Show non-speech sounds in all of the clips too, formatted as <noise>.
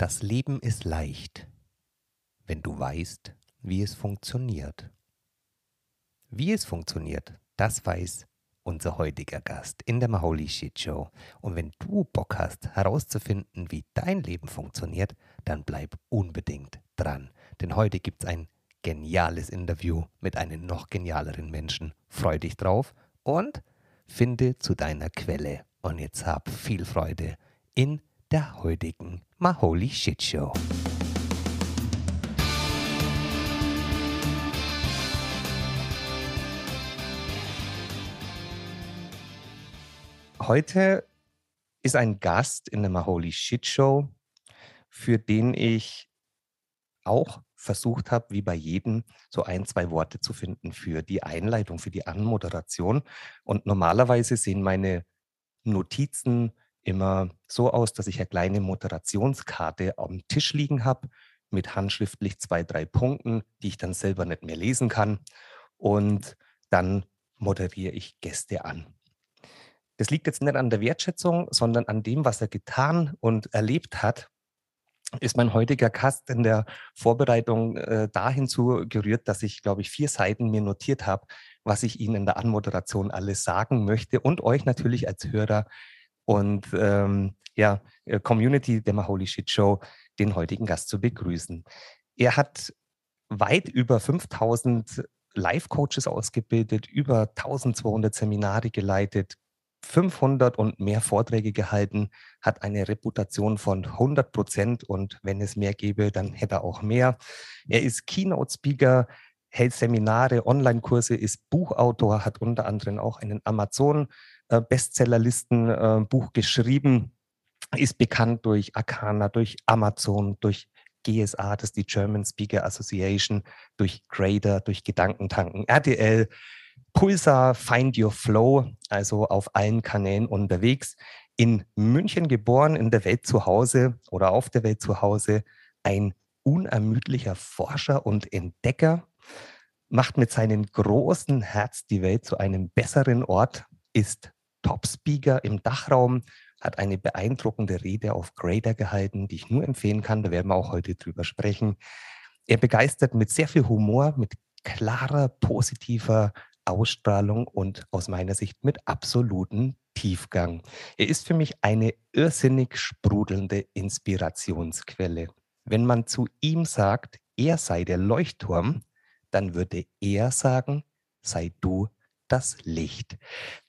Das Leben ist leicht, wenn du weißt, wie es funktioniert. Wie es funktioniert, das weiß unser heutiger Gast in der Maholi Shit Show. Und wenn du Bock hast, herauszufinden, wie dein Leben funktioniert, dann bleib unbedingt dran. Denn heute gibt es ein geniales Interview mit einem noch genialeren Menschen. Freu dich drauf und finde zu deiner Quelle. Und jetzt hab viel Freude in der heutigen Maholi Shit Show. Heute ist ein Gast in der Maholi Shit Show, für den ich auch versucht habe, wie bei jedem, so ein, zwei Worte zu finden für die Einleitung, für die Anmoderation. Und normalerweise sehen meine Notizen immer so aus, dass ich eine kleine Moderationskarte am Tisch liegen habe mit handschriftlich zwei, drei Punkten, die ich dann selber nicht mehr lesen kann. Und dann moderiere ich Gäste an. Das liegt jetzt nicht an der Wertschätzung, sondern an dem, was er getan und erlebt hat. Ist mein heutiger Gast in der Vorbereitung äh, dahin zu gerührt, dass ich, glaube ich, vier Seiten mir notiert habe, was ich Ihnen in der Anmoderation alles sagen möchte und euch natürlich als Hörer und ähm, ja, äh, Community der Maholi Shit Show den heutigen Gast zu begrüßen. Er hat weit über 5000 Live-Coaches ausgebildet, über 1200 Seminare geleitet, 500 und mehr Vorträge gehalten, hat eine Reputation von 100 Prozent und wenn es mehr gäbe, dann hätte er auch mehr. Er ist Keynote-Speaker, hält Seminare, Online-Kurse, ist Buchautor, hat unter anderem auch einen Amazon äh, Bestsellerlisten-Buch äh, geschrieben, ist bekannt durch Arcana, durch Amazon, durch GSA, das ist die German Speaker Association, durch Grader, durch Gedankentanken, RTL, Pulsar, Find Your Flow, also auf allen Kanälen unterwegs. In München geboren, in der Welt zu Hause oder auf der Welt zu Hause, ein unermüdlicher Forscher und Entdecker, macht mit seinem großen Herz die Welt zu einem besseren Ort, ist Top-Speaker im Dachraum, hat eine beeindruckende Rede auf Grader gehalten, die ich nur empfehlen kann. Da werden wir auch heute drüber sprechen. Er begeistert mit sehr viel Humor, mit klarer, positiver Ausstrahlung und aus meiner Sicht mit absolutem Tiefgang. Er ist für mich eine irrsinnig sprudelnde Inspirationsquelle. Wenn man zu ihm sagt, er sei der Leuchtturm, dann würde er sagen, sei du das Licht.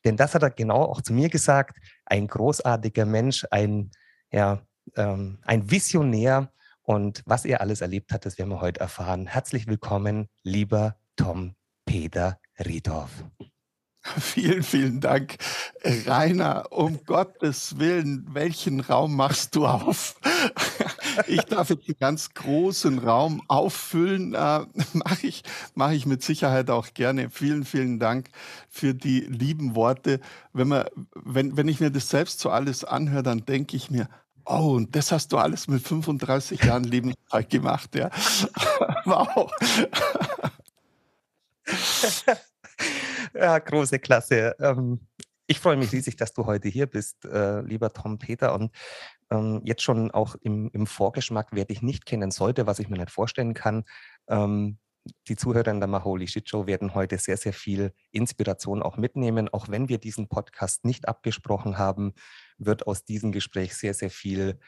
Denn das hat er genau auch zu mir gesagt. Ein großartiger Mensch, ein, ja, ähm, ein Visionär. Und was er alles erlebt hat, das werden wir heute erfahren. Herzlich willkommen, lieber Tom Peter Riedorf. <laughs> Vielen, vielen Dank, Rainer. Um Gottes Willen, welchen Raum machst du auf? <laughs> Ich darf jetzt einen ganz großen Raum auffüllen. Äh, Mache ich, mach ich mit Sicherheit auch gerne. Vielen, vielen Dank für die lieben Worte. Wenn, man, wenn, wenn ich mir das selbst so alles anhöre, dann denke ich mir, Oh, und das hast du alles mit 35 Jahren Lebenszeit gemacht, ja. <laughs> wow. ja, große Klasse. Ähm, ich freue mich riesig, dass du heute hier bist, äh, lieber Tom Peter. Und ähm, jetzt schon auch im, im, Vorgeschmack, wer dich nicht kennen sollte, was ich mir nicht vorstellen kann. Ähm, die Zuhörer in der Maholi Shit Show werden heute sehr, sehr viel Inspiration auch mitnehmen. Auch wenn wir diesen Podcast nicht abgesprochen haben, wird aus diesem Gespräch sehr, sehr viel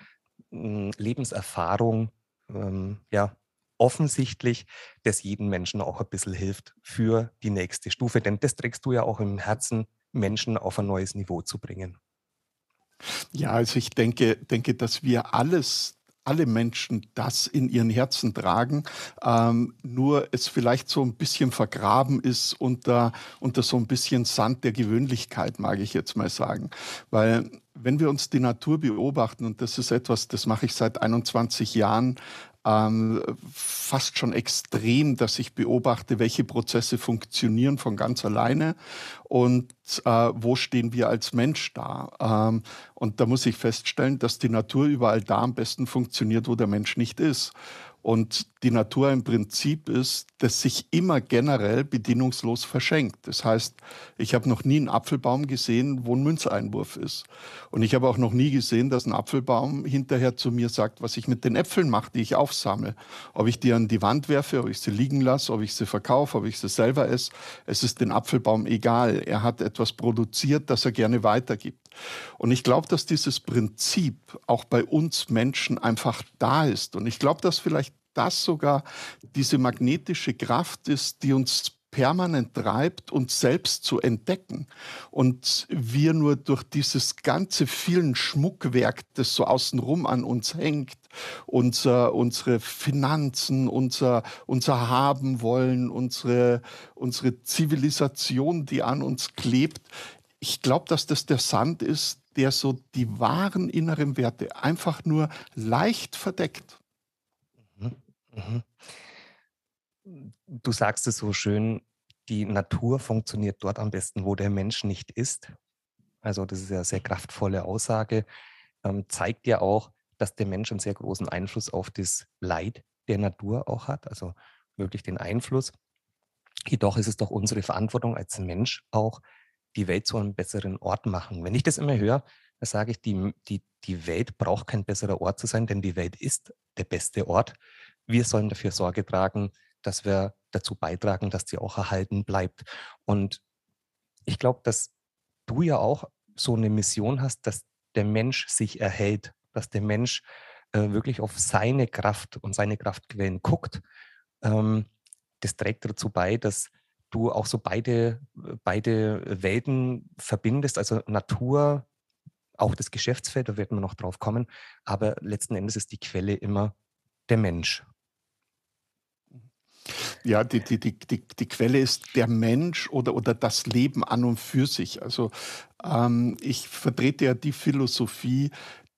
hm, Lebenserfahrung ähm, ja, offensichtlich, das jeden Menschen auch ein bisschen hilft für die nächste Stufe. Denn das trägst du ja auch im Herzen, Menschen auf ein neues Niveau zu bringen. Ja, also ich denke, denke, dass wir alles alle Menschen das in ihren Herzen tragen, ähm, nur es vielleicht so ein bisschen vergraben ist unter, unter so ein bisschen Sand der Gewöhnlichkeit, mag ich jetzt mal sagen. Weil wenn wir uns die Natur beobachten, und das ist etwas, das mache ich seit 21 Jahren, ähm, fast schon extrem, dass ich beobachte, welche Prozesse funktionieren von ganz alleine und äh, wo stehen wir als Mensch da. Ähm, und da muss ich feststellen, dass die Natur überall da am besten funktioniert, wo der Mensch nicht ist. Und die Natur im Prinzip ist, dass sich immer generell bedingungslos verschenkt. Das heißt, ich habe noch nie einen Apfelbaum gesehen, wo ein Münzeinwurf ist. Und ich habe auch noch nie gesehen, dass ein Apfelbaum hinterher zu mir sagt, was ich mit den Äpfeln mache, die ich aufsammle. Ob ich die an die Wand werfe, ob ich sie liegen lasse, ob ich sie verkaufe, ob ich sie selber esse. Es ist den Apfelbaum egal. Er hat etwas produziert, das er gerne weitergibt. Und ich glaube, dass dieses Prinzip auch bei uns Menschen einfach da ist. Und ich glaube, dass vielleicht das sogar diese magnetische Kraft ist, die uns permanent treibt, uns selbst zu entdecken. Und wir nur durch dieses ganze vielen Schmuckwerk, das so außenrum an uns hängt, unser, unsere Finanzen, unser, unser Haben wollen, unsere, unsere Zivilisation, die an uns klebt. Ich glaube, dass das der Sand ist, der so die wahren inneren Werte einfach nur leicht verdeckt. Mhm. Du sagst es so schön, die Natur funktioniert dort am besten, wo der Mensch nicht ist. Also das ist ja eine sehr kraftvolle Aussage, ähm, zeigt ja auch, dass der Mensch einen sehr großen Einfluss auf das Leid der Natur auch hat, also wirklich den Einfluss. Jedoch ist es doch unsere Verantwortung als Mensch auch, die Welt zu einem besseren Ort machen. Wenn ich das immer höre, dann sage ich, die, die, die Welt braucht kein besserer Ort zu sein, denn die Welt ist der beste Ort. Wir sollen dafür Sorge tragen, dass wir dazu beitragen, dass die auch erhalten bleibt. Und ich glaube, dass du ja auch so eine Mission hast, dass der Mensch sich erhält, dass der Mensch äh, wirklich auf seine Kraft und seine Kraftquellen guckt. Ähm, das trägt dazu bei, dass du auch so beide, beide Welten verbindest, also Natur, auch das Geschäftsfeld, da werden wir noch drauf kommen, aber letzten Endes ist die Quelle immer der Mensch. Ja, die, die, die, die, die Quelle ist der Mensch oder, oder das Leben an und für sich. Also ähm, ich vertrete ja die Philosophie,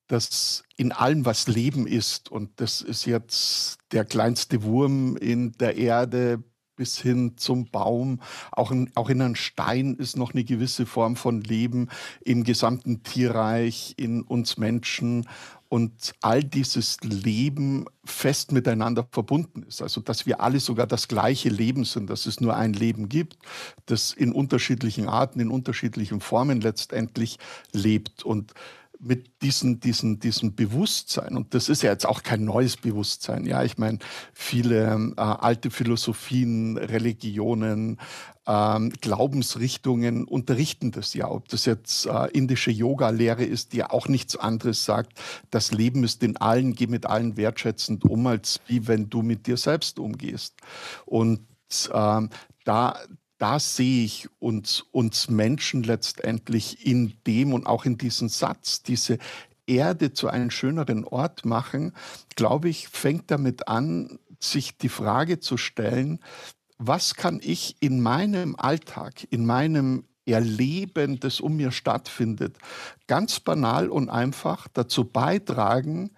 dass in allem, was Leben ist, und das ist jetzt der kleinste Wurm in der Erde bis hin zum Baum. Auch in, auch in einem Stein ist noch eine gewisse Form von Leben im gesamten Tierreich, in uns Menschen und all dieses Leben fest miteinander verbunden ist. Also dass wir alle sogar das gleiche Leben sind, dass es nur ein Leben gibt, das in unterschiedlichen Arten, in unterschiedlichen Formen letztendlich lebt. Und mit diesem, diesem, diesem Bewusstsein, und das ist ja jetzt auch kein neues Bewusstsein, ja, ich meine, viele äh, alte Philosophien, Religionen, ähm, Glaubensrichtungen unterrichten das ja. Ob das jetzt äh, indische Yoga-Lehre ist, die ja auch nichts anderes sagt, das Leben ist in allen, geh mit allen wertschätzend um, als wie wenn du mit dir selbst umgehst. Und ähm, da, da sehe ich uns, uns Menschen letztendlich in dem und auch in diesem Satz, diese Erde zu einem schöneren Ort machen, glaube ich, fängt damit an, sich die Frage zu stellen, was kann ich in meinem Alltag, in meinem Erleben, das um mir stattfindet, ganz banal und einfach dazu beitragen,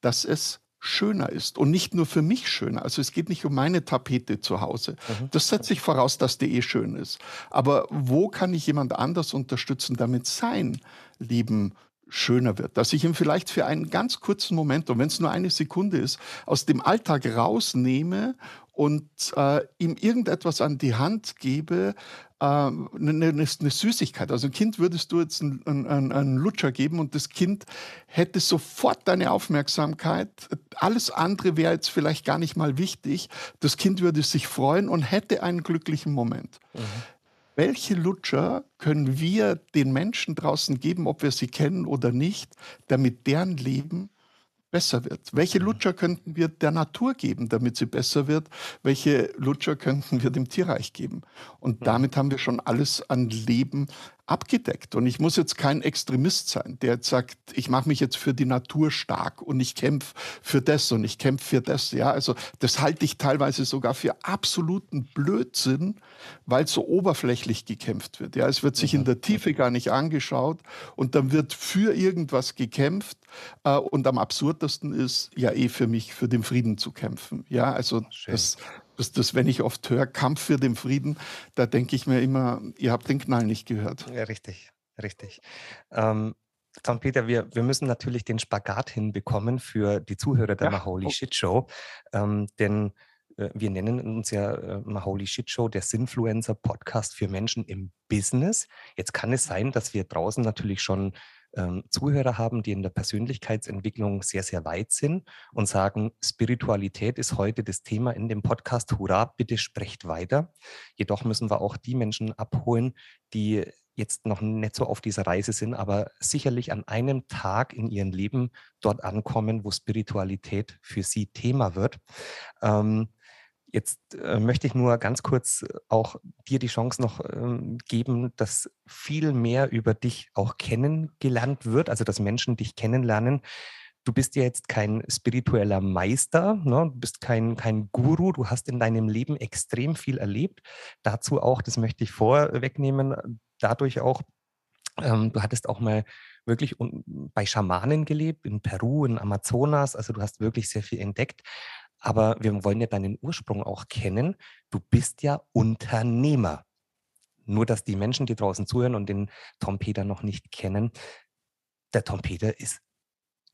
dass es schöner ist und nicht nur für mich schöner. Also es geht nicht um meine Tapete zu Hause. Mhm. Das setze ich voraus, dass die eh schön ist. Aber wo kann ich jemand anders unterstützen, damit sein Leben schöner wird, dass ich ihm vielleicht für einen ganz kurzen Moment, und wenn es nur eine Sekunde ist, aus dem Alltag rausnehme und äh, ihm irgendetwas an die Hand gebe, eine, ähm, eine, eine, Süßigkeit. Also ein Kind würdest du jetzt einen, einen, einen, Lutscher geben und das Kind hätte sofort deine Aufmerksamkeit. Alles andere wäre jetzt vielleicht gar nicht mal wichtig. Das Kind würde sich freuen und hätte einen glücklichen Moment. Mhm. Welche Lutscher können wir den Menschen draußen geben, ob wir sie kennen oder nicht, damit deren Leben besser wird? Welche. Lutscher könnten wir der Natur geben, damit sie besser wird? Welche Lutscher könnten wir dem Tierreich geben? Und mhm. damit haben wir schon alles an Leben abgedeckt. Und ich muss jetzt kein Extremist sein, der jetzt sagt, ich mache mich jetzt für die Natur stark und ich kämpfe für das und ich kämpfe für das. Ja, also das halte ich teilweise sogar für absoluten Blödsinn, weil so oberflächlich gekämpft wird. Ja, es wird sich in der Tiefe gar nicht angeschaut und dann wird für irgendwas gekämpft. Äh, und am absurdesten ist ja eh für mich, für den Frieden zu kämpfen. Ja, also das, das, das, wenn ich oft höre, Kampf für den Frieden, da denke ich mir immer, ihr habt den Knall nicht gehört. Ja, richtig, richtig. Ähm, Tom Peter, wir, wir müssen natürlich den Spagat hinbekommen für die Zuhörer der ja. Maholi Shit Show. Ähm, denn äh, wir nennen uns ja äh, Maholi Shit Show, der Sinfluencer Podcast für Menschen im Business. Jetzt kann es sein, dass wir draußen natürlich schon ähm, Zuhörer haben, die in der Persönlichkeitsentwicklung sehr, sehr weit sind und sagen, Spiritualität ist heute das Thema in dem Podcast. Hurra, bitte sprecht weiter. Jedoch müssen wir auch die Menschen abholen, die jetzt noch nicht so auf dieser Reise sind, aber sicherlich an einem Tag in ihrem Leben dort ankommen, wo Spiritualität für sie Thema wird. Ähm, Jetzt äh, möchte ich nur ganz kurz äh, auch dir die Chance noch ähm, geben, dass viel mehr über dich auch kennengelernt wird, also dass Menschen dich kennenlernen. Du bist ja jetzt kein spiritueller Meister, ne? du bist kein, kein Guru, du hast in deinem Leben extrem viel erlebt. Dazu auch, das möchte ich vorwegnehmen, dadurch auch, ähm, du hattest auch mal wirklich bei Schamanen gelebt, in Peru, in Amazonas, also du hast wirklich sehr viel entdeckt. Aber wir wollen ja deinen Ursprung auch kennen. Du bist ja Unternehmer. Nur, dass die Menschen, die draußen zuhören und den Tom Peter noch nicht kennen, der Tom Peter ist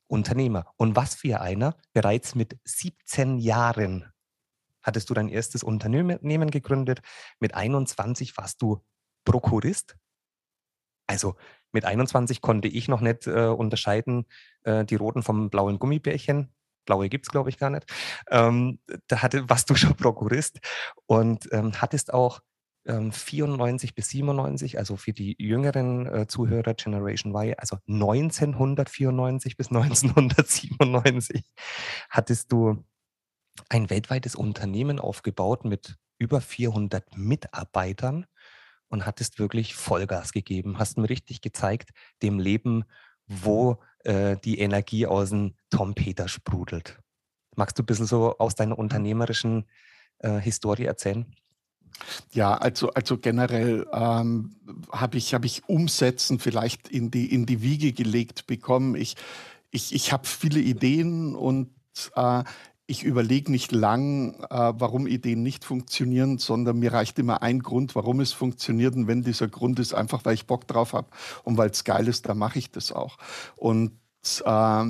Unternehmer. Und was für einer, bereits mit 17 Jahren hattest du dein erstes Unternehmen gegründet. Mit 21 warst du Prokurist. Also mit 21 konnte ich noch nicht äh, unterscheiden, äh, die roten vom blauen Gummibärchen blaue gibt es, glaube ich, gar nicht. Ähm, da hatte, warst du schon Prokurist und ähm, hattest auch ähm, 94 bis 97, also für die jüngeren äh, Zuhörer Generation Y, also 1994 bis <laughs> 1997, hattest du ein weltweites Unternehmen aufgebaut mit über 400 Mitarbeitern und hattest wirklich Vollgas gegeben, hast mir richtig gezeigt, dem Leben, wo äh, die Energie aus dem Tom Peter sprudelt. Magst du ein bisschen so aus deiner unternehmerischen äh, Historie erzählen? Ja, also, also generell ähm, habe ich, hab ich Umsetzen vielleicht in die, in die Wiege gelegt bekommen. Ich, ich, ich habe viele Ideen und äh, ich überlege nicht lang, äh, warum Ideen nicht funktionieren, sondern mir reicht immer ein Grund, warum es funktioniert. Und wenn dieser Grund ist, einfach weil ich Bock drauf habe und weil es geil ist, dann mache ich das auch. Und äh,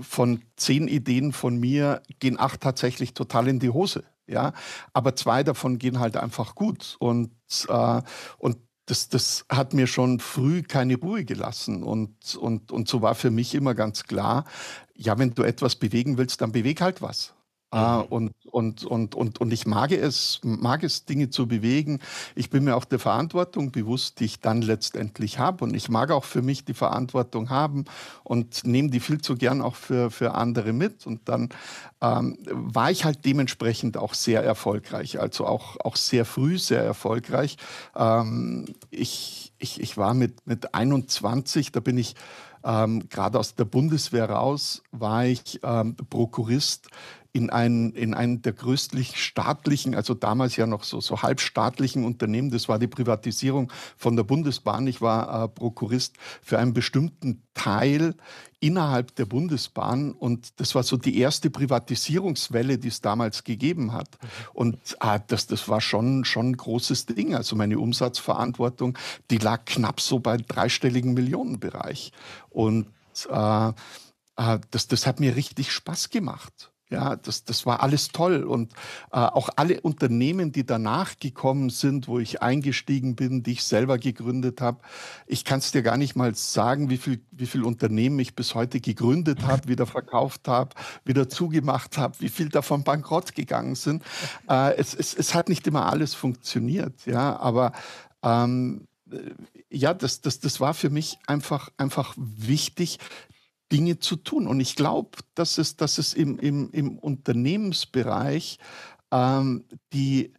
von zehn Ideen von mir gehen acht tatsächlich total in die Hose. Ja, aber zwei davon gehen halt einfach gut. Und, äh, und das, das hat mir schon früh keine Ruhe gelassen. Und, und, und so war für mich immer ganz klar, ja, wenn du etwas bewegen willst, dann beweg halt was. Ah, mhm. und, und, und, und, und ich mag es, mag es, Dinge zu bewegen. Ich bin mir auch der Verantwortung bewusst, die ich dann letztendlich habe. Und ich mag auch für mich die Verantwortung haben und nehme die viel zu gern auch für, für andere mit. Und dann ähm, war ich halt dementsprechend auch sehr erfolgreich, also auch, auch sehr früh sehr erfolgreich. Ähm, ich, ich, ich war mit, mit 21, da bin ich ähm, gerade aus der Bundeswehr raus, war ich ähm, Prokurist in einen, in einen der größten staatlichen, also damals ja noch so, so halbstaatlichen Unternehmen. Das war die Privatisierung von der Bundesbahn. Ich war äh, Prokurist für einen bestimmten Teil innerhalb der Bundesbahn und das war so die erste Privatisierungswelle, die es damals gegeben hat. Und äh, das, das war schon, schon ein großes Ding. Also meine Umsatzverantwortung, die lag knapp so bei dreistelligen Millionenbereich. Und äh, äh das, das hat mir richtig Spaß gemacht. Ja, das, das war alles toll. Und äh, auch alle Unternehmen, die danach gekommen sind, wo ich eingestiegen bin, die ich selber gegründet habe. Ich kann es dir gar nicht mal sagen, wie viel, wie viel Unternehmen ich bis heute gegründet habe, wieder verkauft habe, wieder zugemacht habe, wie viel davon bankrott gegangen sind. Äh, es, es, es hat nicht immer alles funktioniert, ja, aber ähm, äh, ja, das, das, das war für mich einfach, einfach wichtig, Dinge zu tun. Und ich glaube, dass es, dass es im, im, im Unternehmensbereich ähm, die,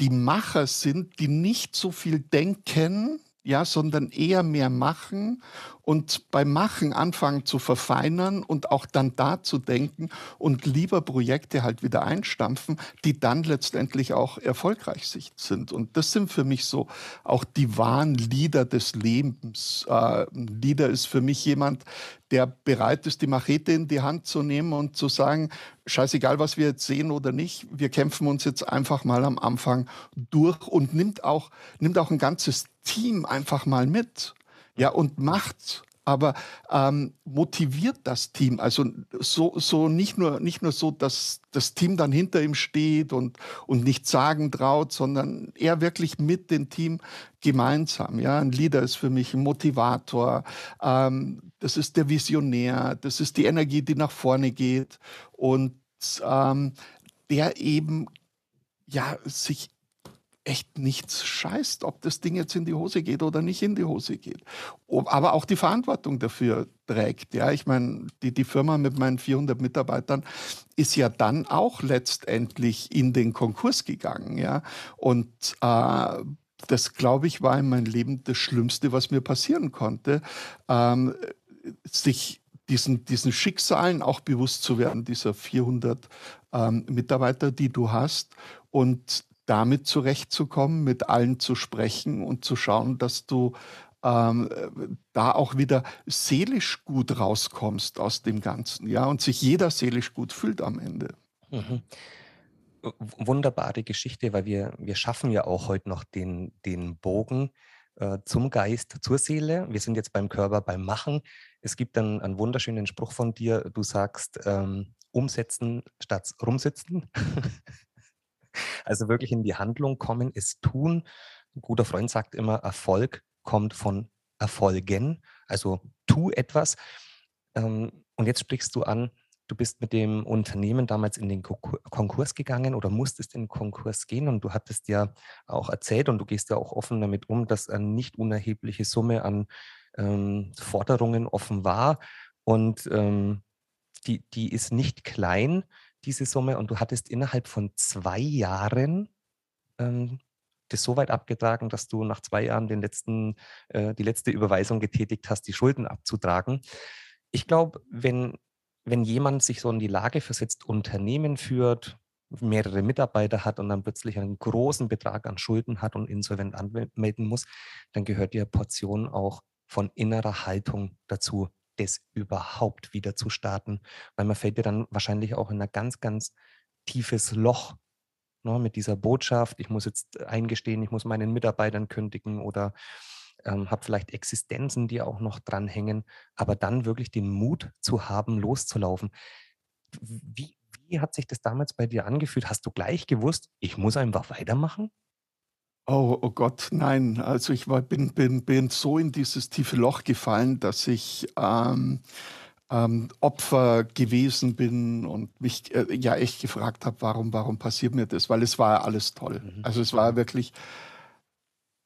die Macher sind, die nicht so viel denken, ja, sondern eher mehr machen und beim Machen anfangen zu verfeinern und auch dann da zu denken und lieber Projekte halt wieder einstampfen, die dann letztendlich auch erfolgreich sind. Und das sind für mich so auch die wahren Leader des Lebens. Äh, Leader ist für mich jemand, der bereit ist, die Machete in die Hand zu nehmen und zu sagen, scheißegal, was wir jetzt sehen oder nicht, wir kämpfen uns jetzt einfach mal am Anfang durch und nimmt auch, nimmt auch ein ganzes Team einfach mal mit ja, und macht aber ähm, motiviert das Team. Also so, so nicht, nur, nicht nur so, dass das Team dann hinter ihm steht und, und nichts sagen traut, sondern er wirklich mit dem Team gemeinsam. Ja? Ein Leader ist für mich ein Motivator, ähm, das ist der Visionär, das ist die Energie, die nach vorne geht und ähm, der eben ja sich echt nichts scheißt, ob das Ding jetzt in die Hose geht oder nicht in die Hose geht. Aber auch die Verantwortung dafür trägt. Ja, ich meine, die, die Firma mit meinen 400 Mitarbeitern ist ja dann auch letztendlich in den Konkurs gegangen. Ja, und äh, das, glaube ich, war in meinem Leben das Schlimmste, was mir passieren konnte, ähm, sich diesen, diesen Schicksalen auch bewusst zu werden, dieser 400 ähm, Mitarbeiter, die du hast und damit zurechtzukommen, mit allen zu sprechen und zu schauen, dass du ähm, da auch wieder seelisch gut rauskommst aus dem Ganzen, ja, und sich jeder seelisch gut fühlt am Ende. Mhm. Wunderbare Geschichte, weil wir, wir schaffen ja auch heute noch den, den Bogen äh, zum Geist, zur Seele. Wir sind jetzt beim Körper, beim Machen. Es gibt dann einen wunderschönen Spruch von dir. Du sagst, ähm, umsetzen statt rumsitzen. <laughs> Also wirklich in die Handlung kommen, es tun. Ein guter Freund sagt immer, Erfolg kommt von Erfolgen. Also tu etwas. Ähm, und jetzt sprichst du an, du bist mit dem Unternehmen damals in den Konkurs gegangen oder musstest in den Konkurs gehen und du hattest ja auch erzählt und du gehst ja auch offen damit um, dass eine nicht unerhebliche Summe an ähm, Forderungen offen war und ähm, die, die ist nicht klein diese Summe und du hattest innerhalb von zwei Jahren ähm, das so weit abgetragen, dass du nach zwei Jahren den letzten, äh, die letzte Überweisung getätigt hast, die Schulden abzutragen. Ich glaube, wenn, wenn jemand sich so in die Lage versetzt, Unternehmen führt, mehrere Mitarbeiter hat und dann plötzlich einen großen Betrag an Schulden hat und insolvent anmelden muss, dann gehört die Portion auch von innerer Haltung dazu das überhaupt wieder zu starten, weil man fällt ja dann wahrscheinlich auch in ein ganz, ganz tiefes Loch ne, mit dieser Botschaft, ich muss jetzt eingestehen, ich muss meinen Mitarbeitern kündigen oder ähm, habe vielleicht Existenzen, die auch noch dranhängen, aber dann wirklich den Mut zu haben, loszulaufen. Wie, wie hat sich das damals bei dir angefühlt? Hast du gleich gewusst, ich muss einfach weitermachen? Oh, oh Gott, nein. Also ich war, bin, bin, bin so in dieses tiefe Loch gefallen, dass ich ähm, ähm, Opfer gewesen bin und mich äh, ja echt gefragt habe, warum, warum passiert mir das? Weil es war ja alles toll. Mhm. Also es war wirklich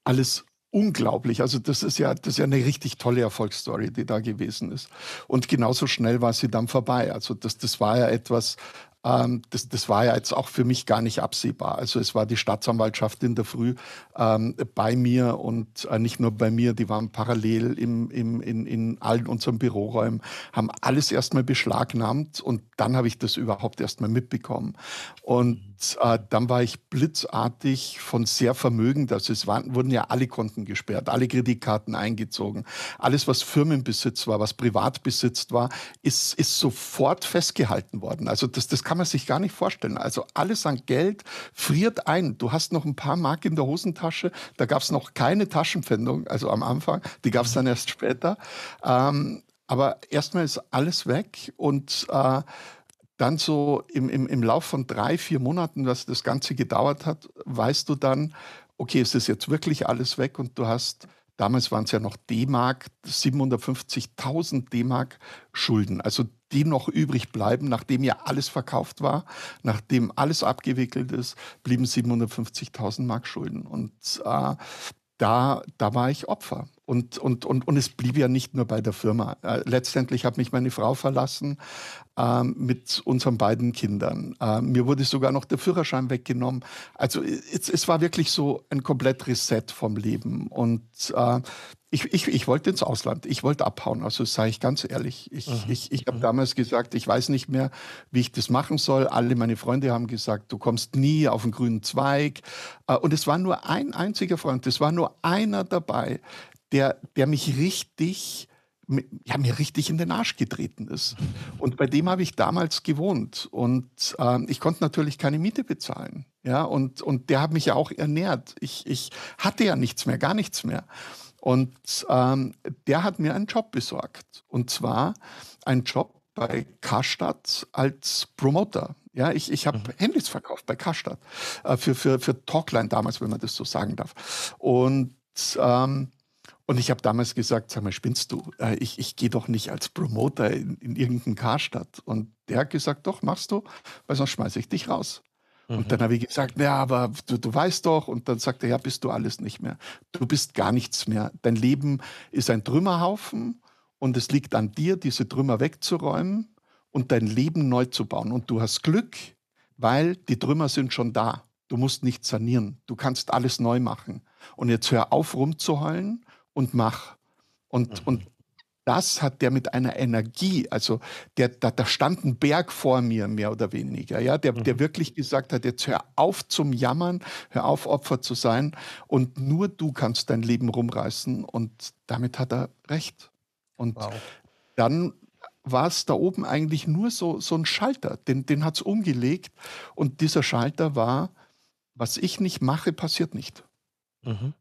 alles unglaublich. Also das ist ja, das ist ja eine richtig tolle Erfolgsstory, die da gewesen ist. Und genauso schnell war sie dann vorbei. Also das, das war ja etwas, ähm, das, das war ja jetzt auch für mich gar nicht absehbar. Also es war die Staatsanwaltschaft in der Früh ähm, bei mir und äh, nicht nur bei mir, die waren parallel im, im, in, in allen unseren Büroräumen, haben alles erstmal beschlagnahmt und dann habe ich das überhaupt erstmal mitbekommen. Und äh, dann war ich blitzartig von sehr vermögend, also es waren, wurden ja alle Konten gesperrt, alle Kreditkarten eingezogen. Alles, was Firmenbesitz war, was Privatbesitz war, ist, ist sofort festgehalten worden. Also das, das kann man sich gar nicht vorstellen. Also alles an Geld friert ein. Du hast noch ein paar Mark in der Hosentasche. Da gab es noch keine Taschenpfändung, also am Anfang. Die gab es dann erst später. Ähm, aber erstmal ist alles weg und äh, dann so im, im, im Lauf von drei, vier Monaten, was das Ganze gedauert hat, weißt du dann, okay, es ist jetzt wirklich alles weg und du hast Damals waren es ja noch D-Mark, 750.000 D-Mark Schulden, also die noch übrig bleiben, nachdem ja alles verkauft war, nachdem alles abgewickelt ist, blieben 750.000 Mark Schulden. Und äh, da, da war ich Opfer. Und, und, und, und es blieb ja nicht nur bei der Firma. Äh, letztendlich hat mich meine Frau verlassen ähm, mit unseren beiden Kindern. Äh, mir wurde sogar noch der Führerschein weggenommen. Also es, es war wirklich so ein komplett Reset vom Leben. Und äh, ich, ich, ich wollte ins Ausland, ich wollte abhauen, also sage ich ganz ehrlich. Ich, mhm. ich, ich habe mhm. damals gesagt, ich weiß nicht mehr, wie ich das machen soll. Alle meine Freunde haben gesagt, du kommst nie auf den grünen Zweig. Äh, und es war nur ein einziger Freund, es war nur einer dabei, der, der mich richtig ja, mir richtig in den Arsch getreten ist. Und bei dem habe ich damals gewohnt. Und ähm, ich konnte natürlich keine Miete bezahlen. Ja, und, und der hat mich ja auch ernährt. Ich, ich hatte ja nichts mehr, gar nichts mehr. Und ähm, der hat mir einen Job besorgt. Und zwar einen Job bei Karstadt als Promoter. Ja, ich, ich habe mhm. Handys verkauft bei Karstadt äh, für, für, für Talkline damals, wenn man das so sagen darf. Und, ähm, und ich habe damals gesagt, sag mal, spinnst du? Äh, ich ich gehe doch nicht als Promoter in, in irgendeinen Karstadt. Und der hat gesagt, doch, machst du, weil sonst schmeiße ich dich raus. Und dann mhm. habe ich gesagt, ja, aber du, du weißt doch. Und dann sagt er, ja, bist du alles nicht mehr. Du bist gar nichts mehr. Dein Leben ist ein Trümmerhaufen und es liegt an dir, diese Trümmer wegzuräumen und dein Leben neu zu bauen. Und du hast Glück, weil die Trümmer sind schon da. Du musst nicht sanieren. Du kannst alles neu machen. Und jetzt hör auf, rumzuheulen und mach. Und, mhm. und das hat der mit einer Energie, also der, da, da stand ein Berg vor mir, mehr oder weniger, ja, der, der mhm. wirklich gesagt hat, jetzt hör auf zum Jammern, hör auf Opfer zu sein und nur du kannst dein Leben rumreißen und damit hat er recht. Und wow. dann war es da oben eigentlich nur so, so ein Schalter, den, den hat es umgelegt und dieser Schalter war, was ich nicht mache, passiert nicht. Mhm.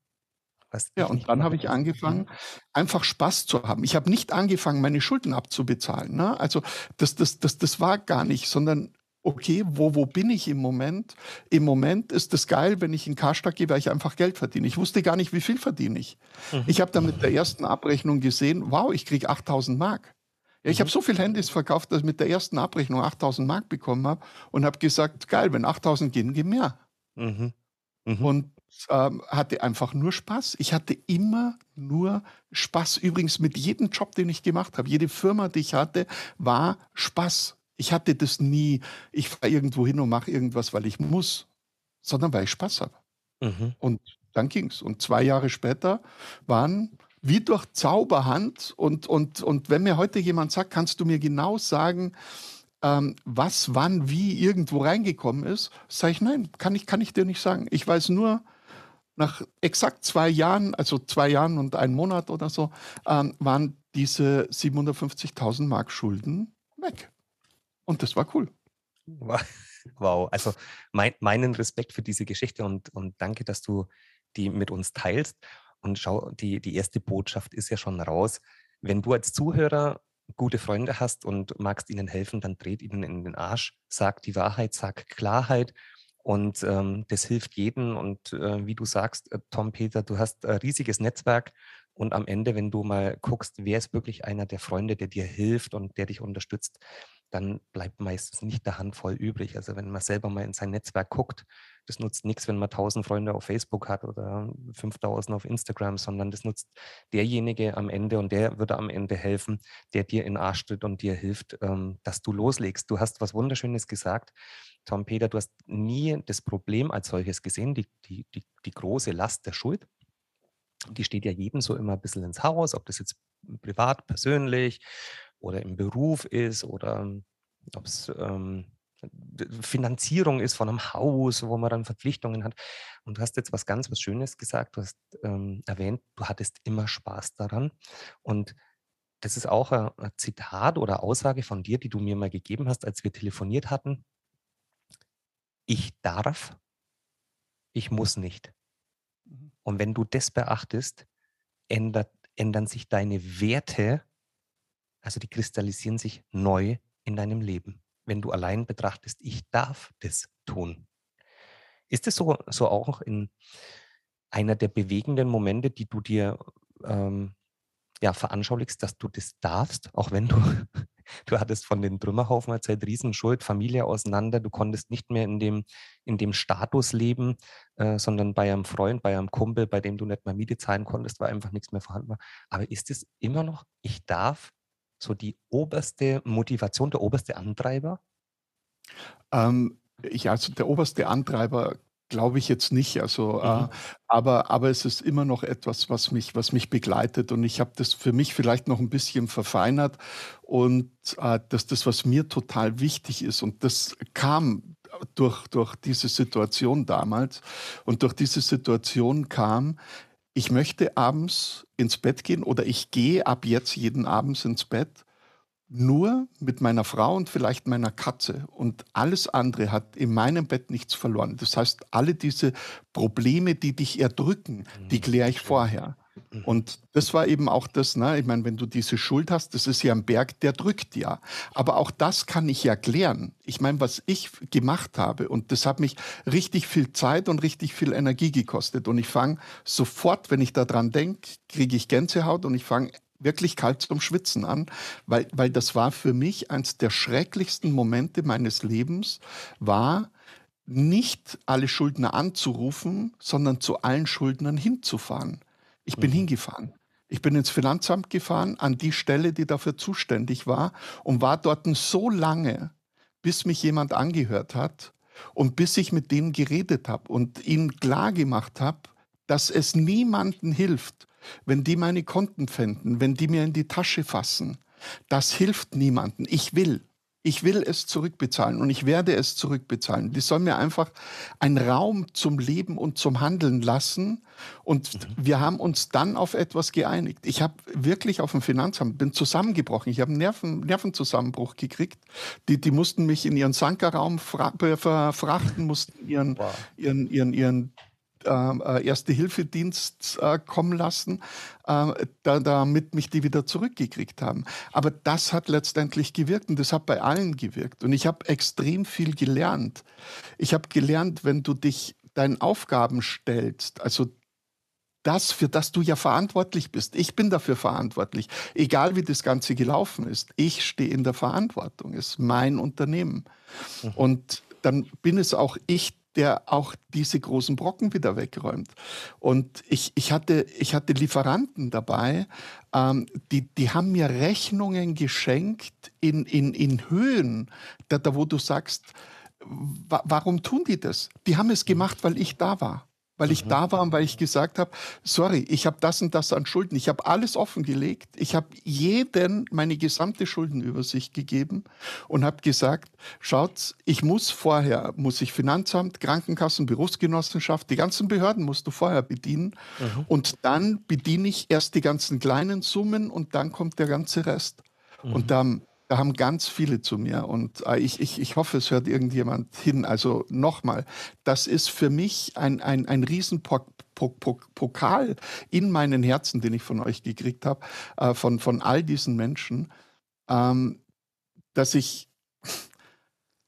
Ja, und dann habe ich angefangen, einfach Spaß zu haben. Ich habe nicht angefangen, meine Schulden abzubezahlen. Ne? Also das, das, das, das war gar nicht, sondern okay, wo, wo bin ich im Moment? Im Moment ist es geil, wenn ich in Karstadt gehe, weil ich einfach Geld verdiene. Ich wusste gar nicht, wie viel verdiene ich. Mhm. Ich habe dann mit der ersten Abrechnung gesehen, wow, ich kriege 8000 Mark. Ja, ich mhm. habe so viel Handys verkauft, dass ich mit der ersten Abrechnung 8000 Mark bekommen habe und habe gesagt, geil, wenn 8000 gehen, gehen mehr. Mhm. Mhm. Und ähm, hatte einfach nur Spaß. Ich hatte immer nur Spaß. Übrigens mit jedem Job, den ich gemacht habe, jede Firma, die ich hatte, war Spaß. Ich hatte das nie, ich fahre irgendwo hin und mache irgendwas, weil ich muss, sondern weil ich Spaß habe. Mhm. Und dann ging es. Und zwei Jahre später waren wie durch Zauberhand. Und, und, und wenn mir heute jemand sagt, kannst du mir genau sagen, ähm, was, wann, wie irgendwo reingekommen ist, sage ich, nein, kann ich, kann ich dir nicht sagen. Ich weiß nur, nach exakt zwei Jahren, also zwei Jahren und einem Monat oder so, ähm, waren diese 750.000 Mark Schulden weg. Und das war cool. Wow, also mein, meinen Respekt für diese Geschichte und, und danke, dass du die mit uns teilst. Und schau, die, die erste Botschaft ist ja schon raus. Wenn du als Zuhörer gute Freunde hast und magst ihnen helfen, dann dreht ihnen in den Arsch, sag die Wahrheit, sag Klarheit und ähm, das hilft jedem. Und äh, wie du sagst, äh, Tom Peter, du hast ein riesiges Netzwerk. Und am Ende, wenn du mal guckst, wer ist wirklich einer der Freunde, der dir hilft und der dich unterstützt, dann bleibt meistens nicht der Handvoll übrig. Also wenn man selber mal in sein Netzwerk guckt, das nutzt nichts, wenn man 1000 Freunde auf Facebook hat oder 5000 auf Instagram, sondern das nutzt derjenige am Ende und der würde am Ende helfen, der dir in den Arsch tritt und dir hilft, ähm, dass du loslegst. Du hast was Wunderschönes gesagt. Tom Peter, du hast nie das Problem als solches gesehen, die, die, die, die große Last der Schuld. Die steht ja jedem so immer ein bisschen ins Haus, ob das jetzt privat, persönlich oder im Beruf ist oder ob es ähm, Finanzierung ist von einem Haus, wo man dann Verpflichtungen hat. Und du hast jetzt was ganz was Schönes gesagt. Du hast ähm, erwähnt, du hattest immer Spaß daran. Und das ist auch ein, ein Zitat oder Aussage von dir, die du mir mal gegeben hast, als wir telefoniert hatten ich darf, ich muss nicht. Und wenn du das beachtest, ändert, ändern sich deine Werte, also die kristallisieren sich neu in deinem Leben. Wenn du allein betrachtest, ich darf das tun. Ist es so, so auch in einer der bewegenden Momente, die du dir ähm, ja, veranschaulichst, dass du das darfst, auch wenn du Du hattest von den Trümmerhaufen erzählt, Riesenschuld, Familie auseinander. Du konntest nicht mehr in dem, in dem Status leben, äh, sondern bei einem Freund, bei einem Kumpel, bei dem du nicht mal Miete zahlen konntest, weil einfach nichts mehr vorhanden war. Aber ist es immer noch, ich darf, so die oberste Motivation, der oberste Antreiber? Ähm, ja, also der oberste Antreiber Glaube ich jetzt nicht. Also, äh, mhm. äh, aber, aber es ist immer noch etwas, was mich, was mich begleitet. Und ich habe das für mich vielleicht noch ein bisschen verfeinert. Und äh, dass das, was mir total wichtig ist, und das kam durch, durch diese Situation damals. Und durch diese Situation kam, ich möchte abends ins Bett gehen oder ich gehe ab jetzt jeden Abend ins Bett nur mit meiner Frau und vielleicht meiner Katze. Und alles andere hat in meinem Bett nichts verloren. Das heißt, alle diese Probleme, die dich erdrücken, die mhm. kläre ich vorher. Mhm. Und das war eben auch das, ne? ich meine, wenn du diese Schuld hast, das ist ja ein Berg, der drückt ja. Aber auch das kann ich ja klären. Ich meine, was ich gemacht habe, und das hat mich richtig viel Zeit und richtig viel Energie gekostet. Und ich fange sofort, wenn ich daran denke, kriege ich Gänsehaut und ich fange wirklich kalt zum Schwitzen an, weil, weil das war für mich eines der schrecklichsten Momente meines Lebens, war nicht alle Schuldner anzurufen, sondern zu allen Schuldnern hinzufahren. Ich bin mhm. hingefahren. Ich bin ins Finanzamt gefahren, an die Stelle, die dafür zuständig war, und war dort so lange, bis mich jemand angehört hat und bis ich mit denen geredet habe und ihnen klargemacht habe, dass es niemandem hilft, wenn die meine Konten fänden, wenn die mir in die Tasche fassen. Das hilft niemandem. Ich will. Ich will es zurückbezahlen und ich werde es zurückbezahlen. Die sollen mir einfach einen Raum zum Leben und zum Handeln lassen. Und mhm. wir haben uns dann auf etwas geeinigt. Ich habe wirklich auf dem Finanzamt, bin zusammengebrochen. Ich habe einen Nerven, Nervenzusammenbruch gekriegt. Die, die mussten mich in ihren Sankerraum verfrachten, mussten ihren, wow. ihren, ihren, ihren äh, Erste-Hilfe-Dienst äh, kommen lassen, äh, da, damit mich die wieder zurückgekriegt haben. Aber das hat letztendlich gewirkt und das hat bei allen gewirkt. Und ich habe extrem viel gelernt. Ich habe gelernt, wenn du dich deinen Aufgaben stellst, also das, für das du ja verantwortlich bist. Ich bin dafür verantwortlich. Egal wie das Ganze gelaufen ist. Ich stehe in der Verantwortung. Es ist mein Unternehmen. Mhm. Und dann bin es auch ich, der auch diese großen Brocken wieder wegräumt. Und ich, ich, hatte, ich hatte Lieferanten dabei, ähm, die, die haben mir Rechnungen geschenkt in, in, in Höhen, da, da wo du sagst, wa warum tun die das? Die haben es gemacht, weil ich da war weil ich mhm. da war und weil ich gesagt habe, sorry, ich habe das und das an Schulden. Ich habe alles offengelegt. Ich habe jeden meine gesamte Schuldenübersicht gegeben und habe gesagt, schaut, ich muss vorher, muss ich Finanzamt, Krankenkassen, Berufsgenossenschaft, die ganzen Behörden musst du vorher bedienen. Mhm. Und dann bediene ich erst die ganzen kleinen Summen und dann kommt der ganze Rest. Mhm. Und dann da haben ganz viele zu mir und äh, ich, ich, ich hoffe, es hört irgendjemand hin. Also nochmal, das ist für mich ein, ein, ein Riesenpokal in meinen Herzen, den ich von euch gekriegt habe, äh, von, von all diesen Menschen, ähm, dass ich,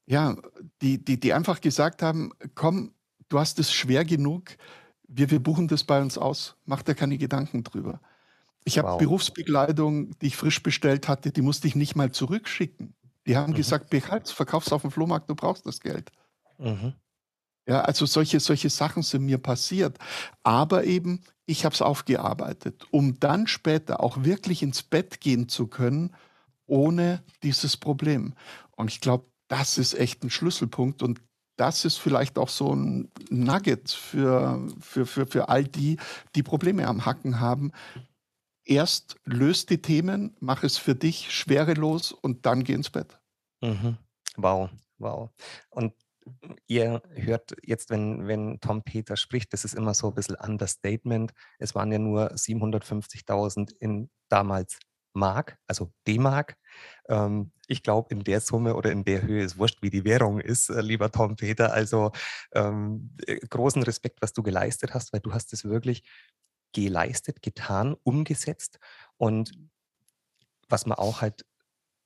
ja, die, die, die einfach gesagt haben, komm, du hast es schwer genug, wir, wir buchen das bei uns aus, mach dir keine Gedanken drüber. Ich habe wow. Berufsbekleidung, die ich frisch bestellt hatte, die musste ich nicht mal zurückschicken. Die haben mhm. gesagt, behalt's, verkauf's auf dem Flohmarkt, du brauchst das Geld. Mhm. Ja, also solche, solche Sachen sind mir passiert. Aber eben, ich habe es aufgearbeitet, um dann später auch wirklich ins Bett gehen zu können, ohne dieses Problem. Und ich glaube, das ist echt ein Schlüsselpunkt und das ist vielleicht auch so ein Nugget für, für, für, für all die, die Probleme am Hacken haben erst löst die Themen, mach es für dich schwerelos und dann geh ins Bett. Mhm. Wow, wow. Und ihr hört jetzt, wenn, wenn Tom Peter spricht, das ist immer so ein bisschen Understatement. Es waren ja nur 750.000 in damals Mark, also D-Mark. Ähm, ich glaube, in der Summe oder in der Höhe ist wurscht, wie die Währung ist, äh, lieber Tom Peter. Also ähm, äh, großen Respekt, was du geleistet hast, weil du hast es wirklich geleistet, getan, umgesetzt. Und mhm. was man auch halt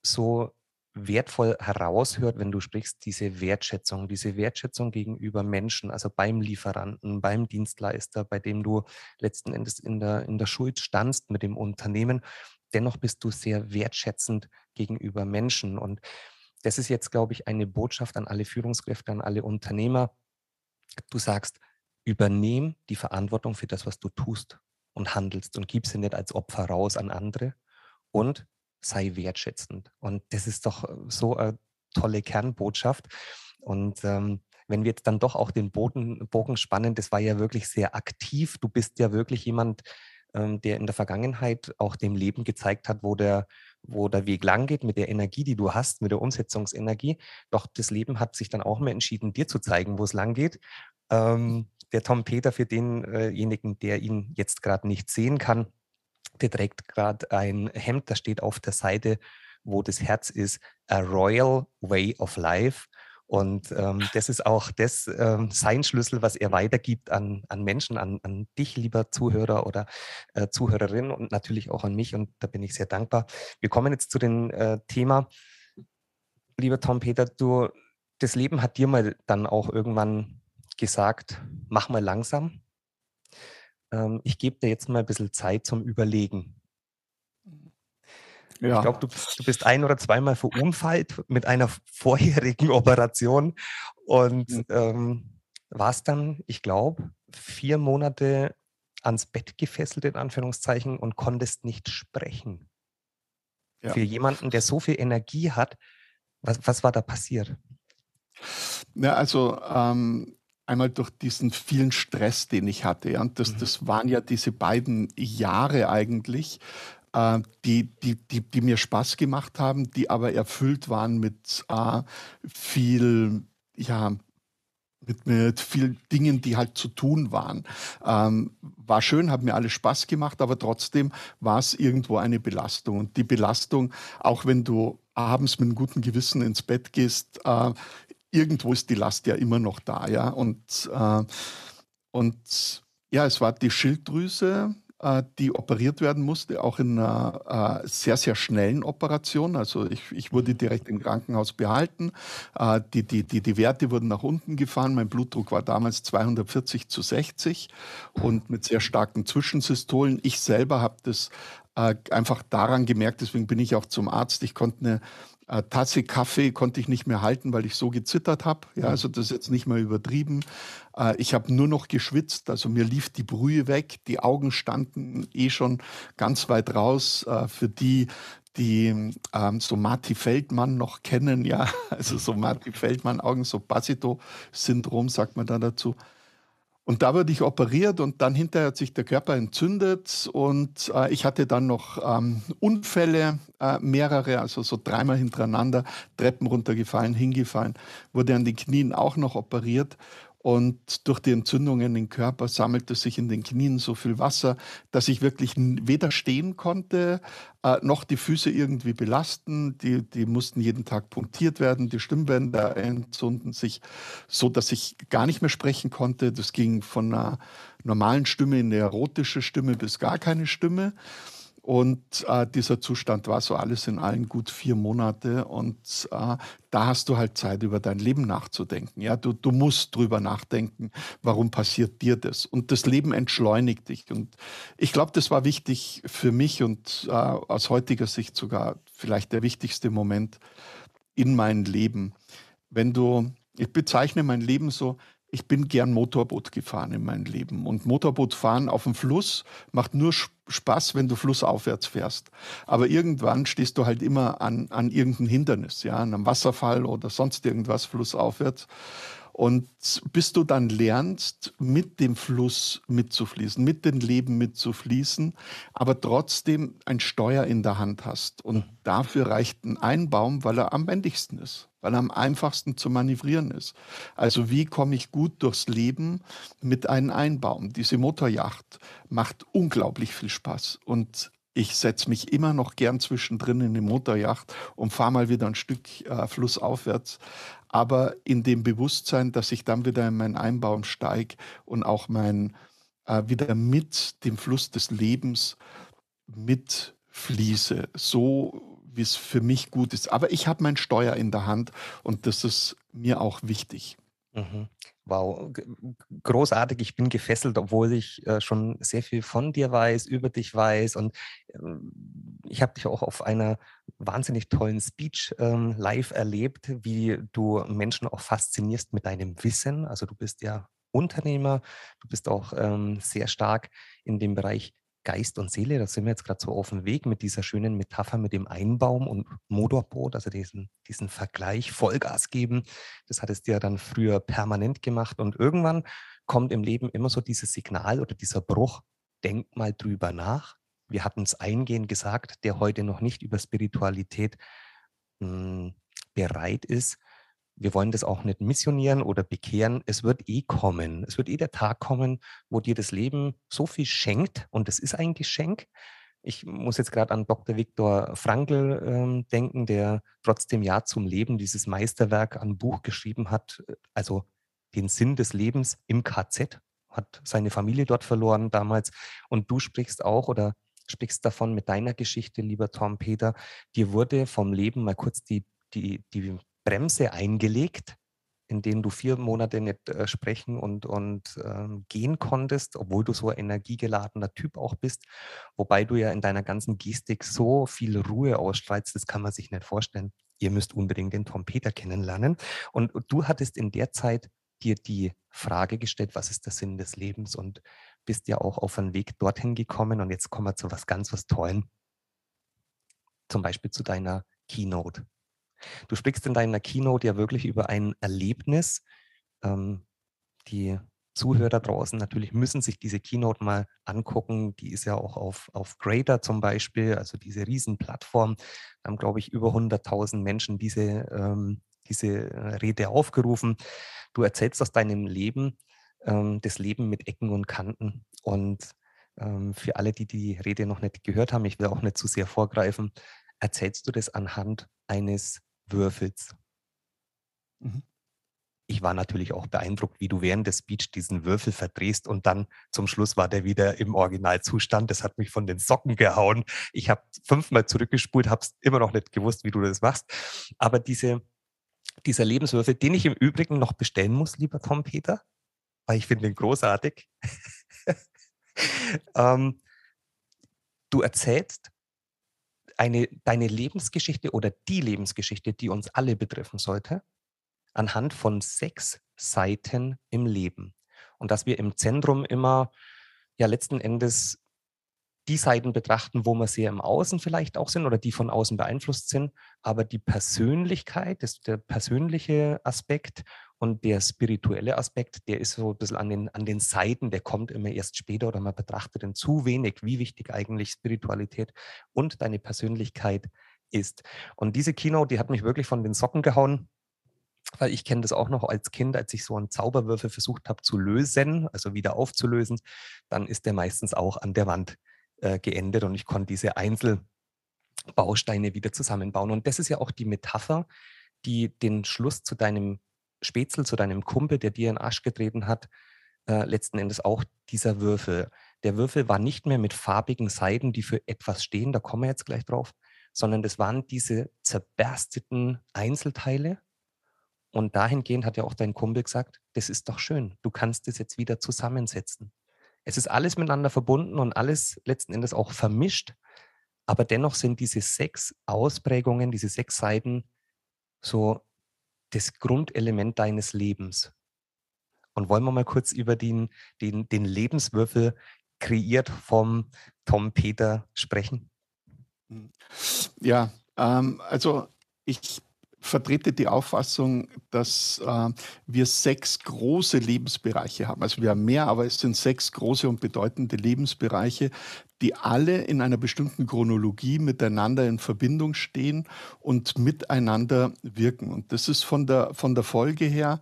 so wertvoll heraushört, wenn du sprichst, diese Wertschätzung, diese Wertschätzung gegenüber Menschen, also beim Lieferanten, beim Dienstleister, bei dem du letzten Endes in der, in der Schuld standst mit dem Unternehmen. Dennoch bist du sehr wertschätzend gegenüber Menschen. Und das ist jetzt, glaube ich, eine Botschaft an alle Führungskräfte, an alle Unternehmer. Du sagst, übernehm die Verantwortung für das, was du tust und handelst und gib sie nicht als Opfer raus an andere und sei wertschätzend. Und das ist doch äh, so eine tolle Kernbotschaft. Und ähm, wenn wir jetzt dann doch auch den Boden, Bogen spannen, das war ja wirklich sehr aktiv. Du bist ja wirklich jemand, ähm, der in der Vergangenheit auch dem Leben gezeigt hat, wo der, wo der Weg lang geht, mit der Energie, die du hast, mit der Umsetzungsenergie. Doch das Leben hat sich dann auch mal entschieden, dir zu zeigen, wo es lang geht. Ähm, der Tom Peter, für denjenigen, der ihn jetzt gerade nicht sehen kann, der trägt gerade ein Hemd, da steht auf der Seite, wo das Herz ist, A Royal Way of Life. Und ähm, das ist auch das, ähm, sein Schlüssel, was er weitergibt an, an Menschen, an, an dich, lieber Zuhörer oder äh, Zuhörerin und natürlich auch an mich. Und da bin ich sehr dankbar. Wir kommen jetzt zu dem äh, Thema. Lieber Tom Peter, du, das Leben hat dir mal dann auch irgendwann gesagt, mach mal langsam. Ähm, ich gebe dir jetzt mal ein bisschen Zeit zum Überlegen. Ja. Ich glaube, du, du, bist ein oder zweimal verunfallt mit einer vorherigen <laughs> Operation und mhm. ähm, warst dann, ich glaube, vier Monate ans Bett gefesselt, in Anführungszeichen, und konntest nicht sprechen. Ja. Für jemanden, der so viel Energie hat, was, was war da passiert? Ja, also ähm, einmal durch diesen vielen Stress, den ich hatte. Ja, und das, mhm. das waren ja diese beiden Jahre eigentlich, äh, die, die, die, die mir Spaß gemacht haben, die aber erfüllt waren mit äh, viel, ja, mit, mit vielen Dingen, die halt zu tun waren. Ähm, war schön, hat mir alles Spaß gemacht, aber trotzdem war es irgendwo eine Belastung. Und die Belastung, auch wenn du abends mit einem guten Gewissen ins Bett gehst, äh, irgendwo ist die Last ja immer noch da, ja. Und, äh, und ja, es war die Schilddrüse, äh, die operiert werden musste, auch in einer äh, sehr, sehr schnellen Operation. Also ich, ich wurde direkt im Krankenhaus behalten. Äh, die, die, die, die Werte wurden nach unten gefahren. Mein Blutdruck war damals 240 zu 60 und mit sehr starken Zwischensystolen. Ich selber habe das äh, einfach daran gemerkt, deswegen bin ich auch zum Arzt. Ich konnte eine Tasse Kaffee konnte ich nicht mehr halten, weil ich so gezittert habe. Ja, also das ist jetzt nicht mehr übertrieben. Äh, ich habe nur noch geschwitzt, also mir lief die Brühe weg, die Augen standen eh schon ganz weit raus. Äh, für die, die ähm, so Marty Feldmann noch kennen, ja, <laughs> also so Marty Feldmann Augen, so Basito-Syndrom sagt man da dazu. Und da wurde ich operiert und dann hinterher hat sich der Körper entzündet und äh, ich hatte dann noch ähm, Unfälle, äh, mehrere, also so dreimal hintereinander, Treppen runtergefallen, hingefallen, wurde an den Knien auch noch operiert und durch die Entzündungen im Körper sammelte sich in den Knien so viel Wasser, dass ich wirklich weder stehen konnte, äh, noch die Füße irgendwie belasten. Die, die mussten jeden Tag punktiert werden. Die Stimmbänder entzünden sich so, dass ich gar nicht mehr sprechen konnte. Das ging von einer normalen Stimme in eine erotische Stimme bis gar keine Stimme. Und äh, dieser Zustand war so alles in allen gut vier Monate. Und äh, da hast du halt Zeit, über dein Leben nachzudenken. Ja, du, du musst drüber nachdenken, warum passiert dir das? Und das Leben entschleunigt dich. Und ich glaube, das war wichtig für mich und äh, aus heutiger Sicht sogar vielleicht der wichtigste Moment in meinem Leben. Wenn du, ich bezeichne mein Leben so, ich bin gern Motorboot gefahren in meinem Leben. Und Motorbootfahren auf dem Fluss macht nur Spaß, wenn du flussaufwärts fährst. Aber irgendwann stehst du halt immer an, an irgendeinem Hindernis, ja, an einem Wasserfall oder sonst irgendwas flussaufwärts. Und bis du dann lernst, mit dem Fluss mitzufließen, mit dem Leben mitzufließen, aber trotzdem ein Steuer in der Hand hast. Und dafür reicht ein Einbaum, weil er am wendigsten ist, weil er am einfachsten zu manövrieren ist. Also wie komme ich gut durchs Leben mit einem Einbaum? Diese Motorjacht macht unglaublich viel Spaß. Und ich setze mich immer noch gern zwischendrin in die Motorjacht und fahre mal wieder ein Stück äh, flussaufwärts aber in dem Bewusstsein, dass ich dann wieder in meinen Einbaum steige und auch mein äh, wieder mit dem Fluss des Lebens mitfließe, so wie es für mich gut ist. Aber ich habe mein Steuer in der Hand und das ist mir auch wichtig. Mhm. Wow, großartig. Ich bin gefesselt, obwohl ich äh, schon sehr viel von dir weiß, über dich weiß. Und ähm, ich habe dich auch auf einer wahnsinnig tollen Speech ähm, live erlebt, wie du Menschen auch faszinierst mit deinem Wissen. Also du bist ja Unternehmer, du bist auch ähm, sehr stark in dem Bereich Geist und Seele, da sind wir jetzt gerade so auf dem Weg mit dieser schönen Metapher mit dem Einbaum und Motorboot, also diesen, diesen Vergleich, Vollgas geben. Das hattest du ja dann früher permanent gemacht und irgendwann kommt im Leben immer so dieses Signal oder dieser Bruch, denk mal drüber nach. Wir hatten es eingehend gesagt, der heute noch nicht über Spiritualität mh, hm, bereit ist, wir wollen das auch nicht missionieren oder bekehren. Es wird eh kommen. Es wird eh der Tag kommen, wo dir das Leben so viel schenkt, und das ist ein Geschenk, ich muss jetzt gerade an Dr. Viktor Frankl ähm, denken, der trotzdem Ja zum Leben dieses Meisterwerk an Buch geschrieben hat, also den Sinn des Lebens im KZ, hat seine Familie dort verloren damals. Und du sprichst auch oder sprichst davon mit deiner Geschichte, lieber Tom Peter. Dir wurde vom Leben mal kurz die, die, die Bremse eingelegt in denen du vier Monate nicht äh, sprechen und, und ähm, gehen konntest, obwohl du so ein energiegeladener Typ auch bist, wobei du ja in deiner ganzen Gestik so viel Ruhe ausstrahlst, das kann man sich nicht vorstellen. Ihr müsst unbedingt den Tom Peter kennenlernen. Und du hattest in der Zeit dir die Frage gestellt, was ist der Sinn des Lebens und bist ja auch auf einen Weg dorthin gekommen. Und jetzt kommen wir zu was ganz was Tollen. Zum Beispiel zu deiner Keynote. Du sprichst in deiner Keynote ja wirklich über ein Erlebnis. Ähm, die Zuhörer draußen natürlich müssen sich diese Keynote mal angucken. Die ist ja auch auf, auf Grader zum Beispiel, also diese Riesenplattform. Da haben, glaube ich, über 100.000 Menschen diese, ähm, diese äh, Rede aufgerufen. Du erzählst aus deinem Leben, ähm, das Leben mit Ecken und Kanten. Und ähm, für alle, die die Rede noch nicht gehört haben, ich will auch nicht zu sehr vorgreifen, erzählst du das anhand eines würfelst. Mhm. Ich war natürlich auch beeindruckt, wie du während des Speech diesen Würfel verdrehst und dann zum Schluss war der wieder im Originalzustand. Das hat mich von den Socken gehauen. Ich habe fünfmal zurückgespult, habe es immer noch nicht gewusst, wie du das machst. Aber diese, dieser Lebenswürfel, den ich im Übrigen noch bestellen muss, lieber Tom Peter, weil ich finde ihn großartig. <laughs> ähm, du erzählst eine, deine Lebensgeschichte oder die Lebensgeschichte, die uns alle betreffen sollte, anhand von sechs Seiten im Leben. Und dass wir im Zentrum immer ja letzten Endes die Seiten betrachten, wo wir sehr im Außen vielleicht auch sind oder die von außen beeinflusst sind, aber die Persönlichkeit, das, der persönliche Aspekt und der spirituelle Aspekt, der ist so ein bisschen an den, an den Seiten, der kommt immer erst später oder man betrachtet ihn zu wenig, wie wichtig eigentlich Spiritualität und deine Persönlichkeit ist. Und diese Keynote, die hat mich wirklich von den Socken gehauen, weil ich kenne das auch noch als Kind, als ich so einen Zauberwürfel versucht habe zu lösen, also wieder aufzulösen, dann ist der meistens auch an der Wand äh, geendet und ich konnte diese Einzelbausteine wieder zusammenbauen. Und das ist ja auch die Metapher, die den Schluss zu deinem Spätzle, zu deinem Kumpel, der dir in den Arsch getreten hat, äh, letzten Endes auch dieser Würfel. Der Würfel war nicht mehr mit farbigen Seiten, die für etwas stehen, da kommen wir jetzt gleich drauf, sondern das waren diese zerbersteten Einzelteile. Und dahingehend hat ja auch dein Kumpel gesagt, das ist doch schön, du kannst es jetzt wieder zusammensetzen. Es ist alles miteinander verbunden und alles letzten Endes auch vermischt, aber dennoch sind diese sechs Ausprägungen, diese sechs Seiten so das Grundelement deines Lebens. Und wollen wir mal kurz über den, den, den Lebenswürfel kreiert vom Tom Peter sprechen? Ja, ähm, also ich vertrete die Auffassung, dass äh, wir sechs große Lebensbereiche haben. Also wir haben mehr, aber es sind sechs große und bedeutende Lebensbereiche, die alle in einer bestimmten Chronologie miteinander in Verbindung stehen und miteinander wirken. Und das ist von der, von der Folge her.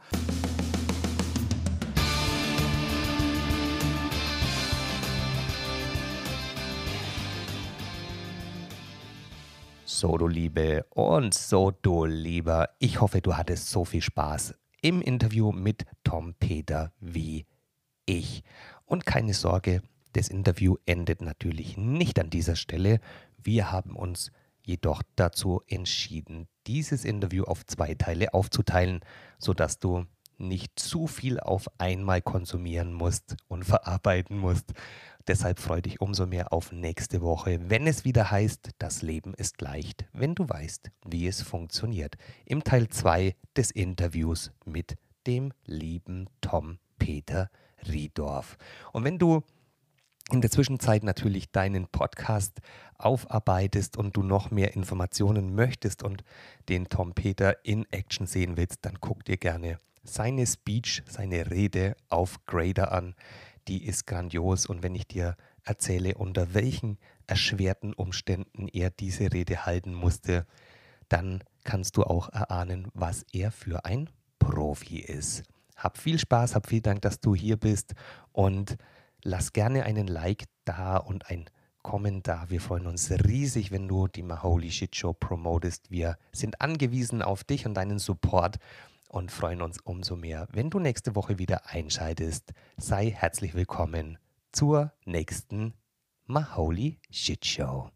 So, du Liebe und so, du Lieber. Ich hoffe, du hattest so viel Spaß im Interview mit Tom Peter wie ich. Und keine Sorge, das Interview endet natürlich nicht an dieser Stelle. Wir haben uns jedoch dazu entschieden, dieses Interview auf zwei Teile aufzuteilen, sodass du nicht zu viel auf einmal konsumieren musst und verarbeiten musst. Deshalb freue dich umso mehr auf nächste Woche, wenn es wieder heißt, das Leben ist leicht, wenn du weißt, wie es funktioniert. Im Teil 2 des Interviews mit dem lieben Tom Peter Riedorf. Und wenn du in der Zwischenzeit natürlich deinen Podcast aufarbeitest und du noch mehr Informationen möchtest und den Tom Peter in Action sehen willst, dann guck dir gerne seine Speech, seine Rede auf Grader an. Die ist grandios und wenn ich dir erzähle, unter welchen erschwerten Umständen er diese Rede halten musste, dann kannst du auch erahnen, was er für ein Profi ist. Hab viel Spaß, hab viel Dank, dass du hier bist und lass gerne einen Like da und ein Kommentar. Wir freuen uns riesig, wenn du die Maholi Shit Show promotest. Wir sind angewiesen auf dich und deinen Support und freuen uns umso mehr, wenn du nächste Woche wieder einschaltest. Sei herzlich willkommen zur nächsten Maholi Shit Show.